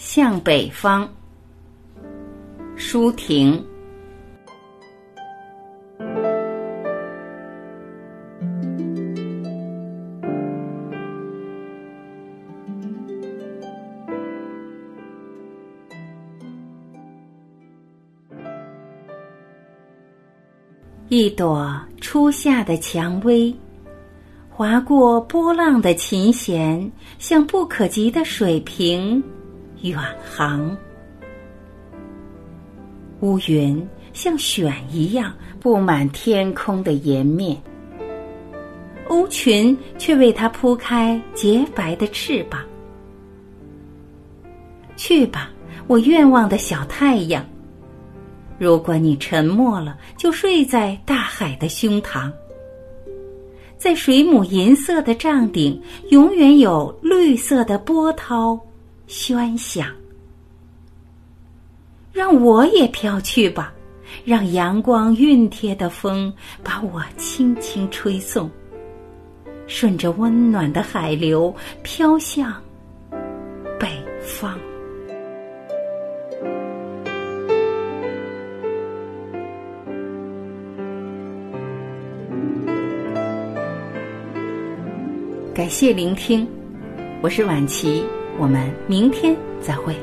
向北方，舒婷。一朵初夏的蔷薇，划过波浪的琴弦，像不可及的水平，远航。乌云像雪一样布满天空的颜面，鸥群却为它铺开洁白的翅膀。去吧，我愿望的小太阳。如果你沉默了，就睡在大海的胸膛，在水母银色的帐顶，永远有绿色的波涛喧响。让我也飘去吧，让阳光熨贴的风把我轻轻吹送，顺着温暖的海流飘向北方。感谢聆听，我是婉琪，我们明天再会。